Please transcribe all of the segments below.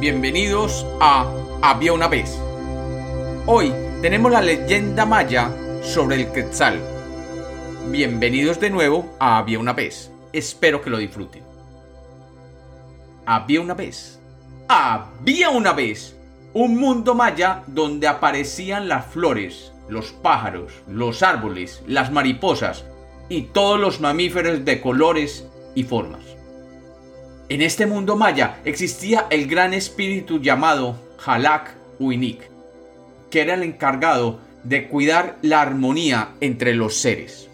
Bienvenidos a Había una vez. Hoy tenemos la leyenda maya sobre el Quetzal. Bienvenidos de nuevo a Había una vez. Espero que lo disfruten. Había una vez. Había una vez un mundo maya donde aparecían las flores, los pájaros, los árboles, las mariposas y todos los mamíferos de colores y formas. En este mundo maya existía el gran espíritu llamado Halak Uinik, que era el encargado de cuidar la armonía entre los seres.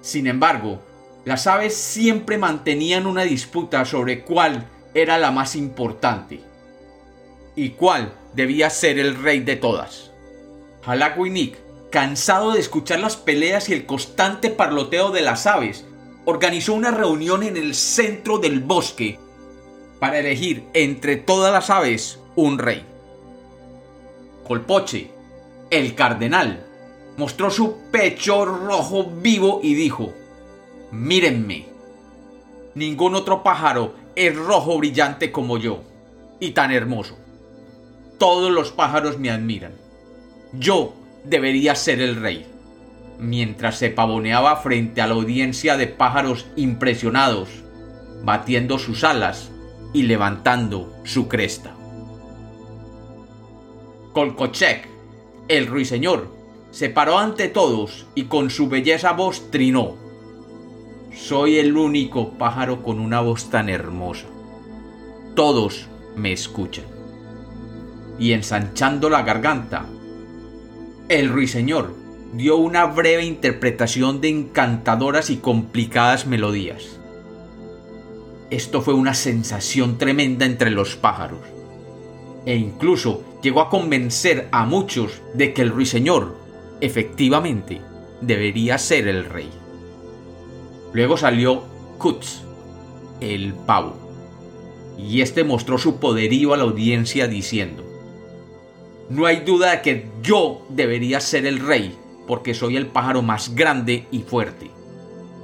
Sin embargo, las aves siempre mantenían una disputa sobre cuál era la más importante y cuál debía ser el rey de todas. Halak Uinik, cansado de escuchar las peleas y el constante parloteo de las aves, organizó una reunión en el centro del bosque para elegir entre todas las aves un rey. Colpoche, el cardenal, mostró su pecho rojo vivo y dijo, mírenme, ningún otro pájaro es rojo brillante como yo, y tan hermoso. Todos los pájaros me admiran. Yo debería ser el rey mientras se pavoneaba frente a la audiencia de pájaros impresionados, batiendo sus alas y levantando su cresta. Colcochec, el ruiseñor, se paró ante todos y con su belleza voz trinó. Soy el único pájaro con una voz tan hermosa. Todos me escuchan. Y ensanchando la garganta, el ruiseñor dio una breve interpretación de encantadoras y complicadas melodías. Esto fue una sensación tremenda entre los pájaros, e incluso llegó a convencer a muchos de que el ruiseñor, efectivamente, debería ser el rey. Luego salió Kutz, el pavo, y este mostró su poderío a la audiencia diciendo, no hay duda de que yo debería ser el rey, porque soy el pájaro más grande y fuerte.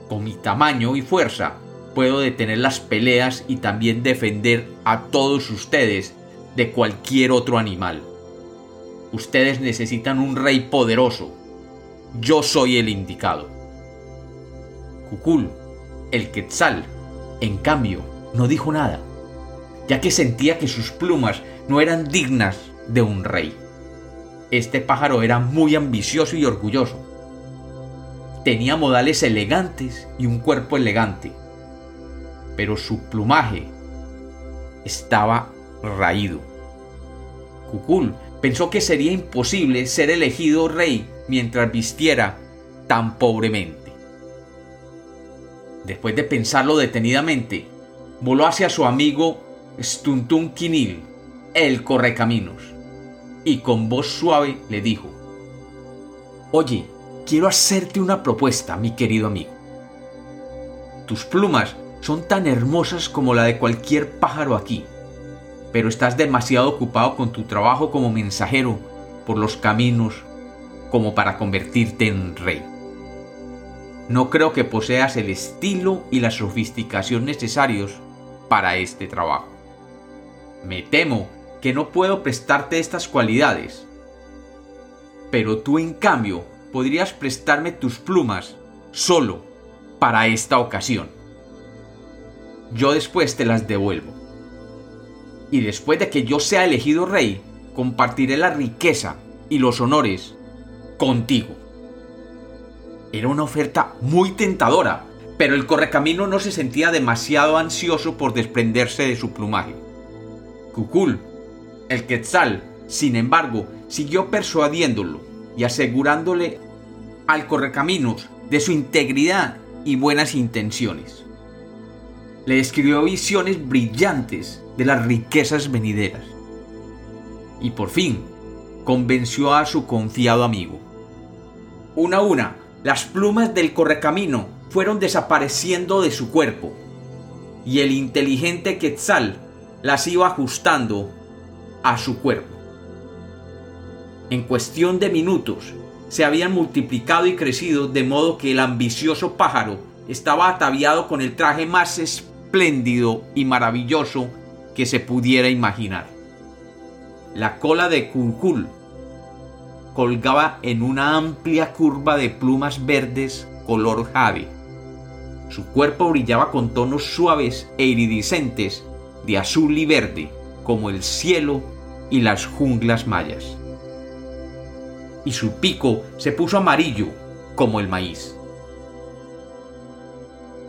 Con mi tamaño y fuerza puedo detener las peleas y también defender a todos ustedes de cualquier otro animal. Ustedes necesitan un rey poderoso. Yo soy el indicado. Cucul, el quetzal, en cambio, no dijo nada, ya que sentía que sus plumas no eran dignas de un rey. Este pájaro era muy ambicioso y orgulloso. Tenía modales elegantes y un cuerpo elegante, pero su plumaje estaba raído. Cucul pensó que sería imposible ser elegido rey mientras vistiera tan pobremente. Después de pensarlo detenidamente, voló hacia su amigo Stuntun Kinil, el correcaminos y con voz suave le dijo, Oye, quiero hacerte una propuesta, mi querido amigo. Tus plumas son tan hermosas como la de cualquier pájaro aquí, pero estás demasiado ocupado con tu trabajo como mensajero por los caminos como para convertirte en rey. No creo que poseas el estilo y la sofisticación necesarios para este trabajo. Me temo que no puedo prestarte estas cualidades. Pero tú en cambio podrías prestarme tus plumas solo para esta ocasión. Yo después te las devuelvo. Y después de que yo sea elegido rey, compartiré la riqueza y los honores contigo. Era una oferta muy tentadora, pero el correcamino no se sentía demasiado ansioso por desprenderse de su plumaje. Kukul el Quetzal, sin embargo, siguió persuadiéndolo y asegurándole al correcaminos de su integridad y buenas intenciones. Le describió visiones brillantes de las riquezas venideras. Y por fin convenció a su confiado amigo. Una a una, las plumas del correcamino fueron desapareciendo de su cuerpo, y el inteligente Quetzal las iba ajustando a su cuerpo. En cuestión de minutos, se habían multiplicado y crecido de modo que el ambicioso pájaro estaba ataviado con el traje más espléndido y maravilloso que se pudiera imaginar. La cola de Cuncul colgaba en una amplia curva de plumas verdes color jade. Su cuerpo brillaba con tonos suaves e iridiscentes de azul y verde, como el cielo y las junglas mayas. Y su pico se puso amarillo, como el maíz.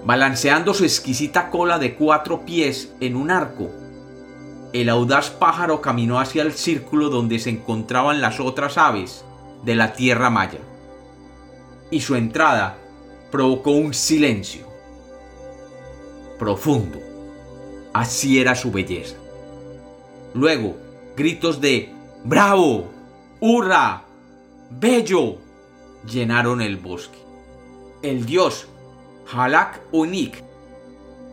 Balanceando su exquisita cola de cuatro pies en un arco, el audaz pájaro caminó hacia el círculo donde se encontraban las otras aves de la tierra maya. Y su entrada provocó un silencio profundo. Así era su belleza. Luego, gritos de ¡Bravo! ¡Hurra! ¡Bello! llenaron el bosque. El dios Halak Unik,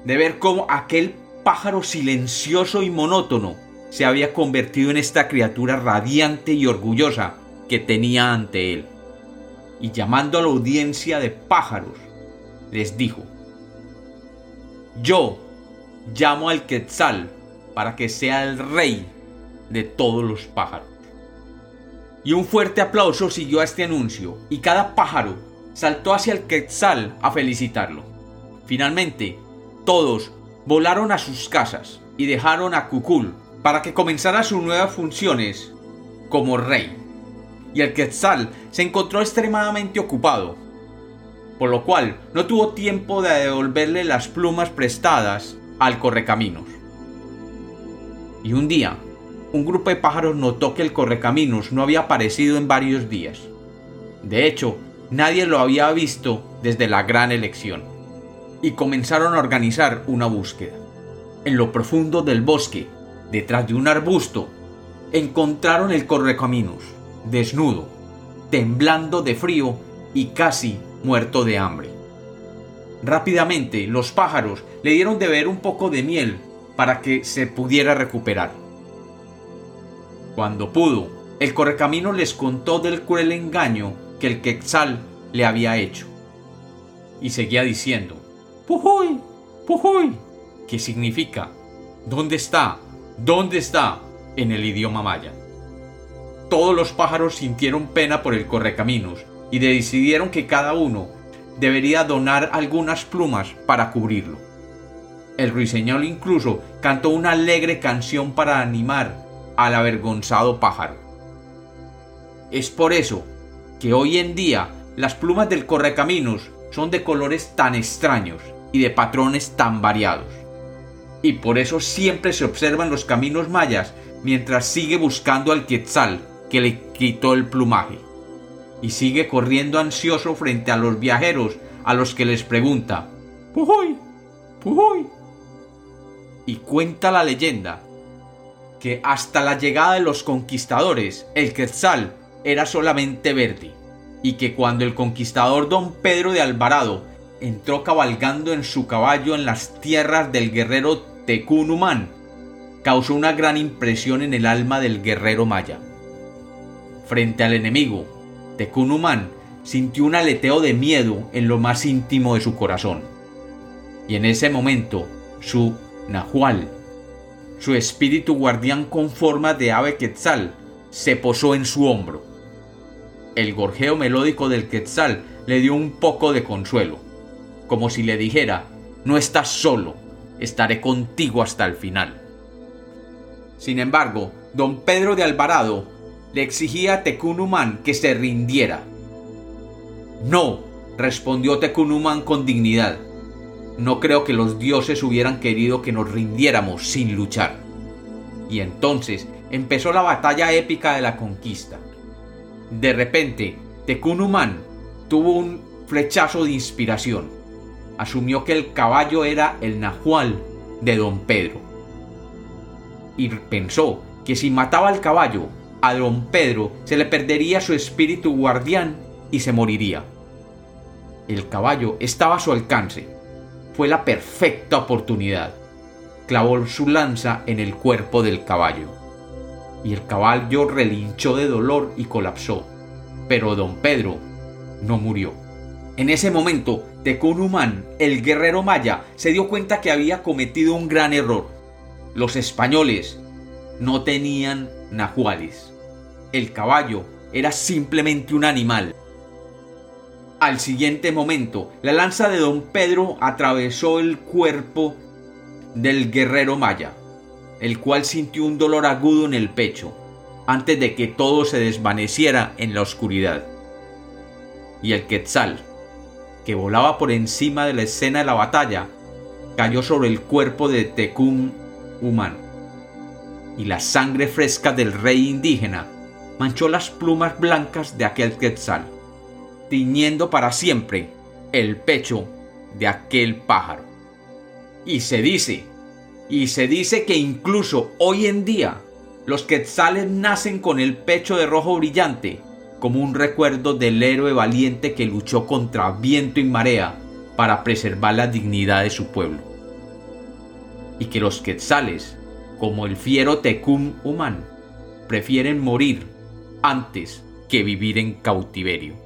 de ver cómo aquel pájaro silencioso y monótono se había convertido en esta criatura radiante y orgullosa que tenía ante él. Y llamando a la audiencia de pájaros, les dijo, Yo llamo al Quetzal para que sea el rey de todos los pájaros. Y un fuerte aplauso siguió a este anuncio, y cada pájaro saltó hacia el Quetzal a felicitarlo. Finalmente, todos volaron a sus casas y dejaron a Kukul para que comenzara sus nuevas funciones como rey. Y el Quetzal se encontró extremadamente ocupado, por lo cual no tuvo tiempo de devolverle las plumas prestadas al correcaminos. Y un día, un grupo de pájaros notó que el correcaminos no había aparecido en varios días. De hecho, nadie lo había visto desde la gran elección. Y comenzaron a organizar una búsqueda. En lo profundo del bosque, detrás de un arbusto, encontraron el correcaminos, desnudo, temblando de frío y casi muerto de hambre. Rápidamente los pájaros le dieron de beber un poco de miel para que se pudiera recuperar. Cuando pudo, el correcamino les contó del cruel engaño que el Quetzal le había hecho. Y seguía diciendo, Pujuy, Pujuy, que significa, ¿dónde está? ¿Dónde está? en el idioma maya. Todos los pájaros sintieron pena por el correcaminos y decidieron que cada uno debería donar algunas plumas para cubrirlo. El ruiseñor incluso cantó una alegre canción para animar al avergonzado pájaro. Es por eso que hoy en día las plumas del correcaminos son de colores tan extraños y de patrones tan variados. Y por eso siempre se observan los caminos mayas mientras sigue buscando al quetzal que le quitó el plumaje. Y sigue corriendo ansioso frente a los viajeros a los que les pregunta, ¡Pujoy! ¡Pujoy! Y cuenta la leyenda que hasta la llegada de los conquistadores el quetzal era solamente verde y que cuando el conquistador don Pedro de Alvarado entró cabalgando en su caballo en las tierras del guerrero Tecunumán, causó una gran impresión en el alma del guerrero maya. Frente al enemigo, Tecunumán sintió un aleteo de miedo en lo más íntimo de su corazón. Y en ese momento, su Nahual, su espíritu guardián con forma de ave quetzal, se posó en su hombro. El gorjeo melódico del quetzal le dio un poco de consuelo, como si le dijera, no estás solo, estaré contigo hasta el final. Sin embargo, don Pedro de Alvarado le exigía a Tecunumán que se rindiera. No, respondió Tecunumán con dignidad. No creo que los dioses hubieran querido que nos rindiéramos sin luchar. Y entonces empezó la batalla épica de la conquista. De repente, Tecunumán tuvo un flechazo de inspiración. Asumió que el caballo era el nahual de don Pedro. Y pensó que si mataba al caballo, a don Pedro se le perdería su espíritu guardián y se moriría. El caballo estaba a su alcance, fue la perfecta oportunidad. Clavó su lanza en el cuerpo del caballo. Y el caballo relinchó de dolor y colapsó. Pero don Pedro no murió. En ese momento, Tecunumán, el guerrero maya, se dio cuenta que había cometido un gran error. los españoles no tenían nahuales. El caballo era simplemente un animal. Al siguiente momento, la lanza de don Pedro atravesó el cuerpo del guerrero maya, el cual sintió un dolor agudo en el pecho, antes de que todo se desvaneciera en la oscuridad. Y el quetzal, que volaba por encima de la escena de la batalla, cayó sobre el cuerpo de Tecún humano. Y la sangre fresca del rey indígena manchó las plumas blancas de aquel quetzal, tiñendo para siempre el pecho de aquel pájaro. Y se dice, y se dice que incluso hoy en día los quetzales nacen con el pecho de rojo brillante, como un recuerdo del héroe valiente que luchó contra viento y marea para preservar la dignidad de su pueblo. Y que los quetzales, como el fiero Tecum humano, prefieren morir antes que vivir en cautiverio.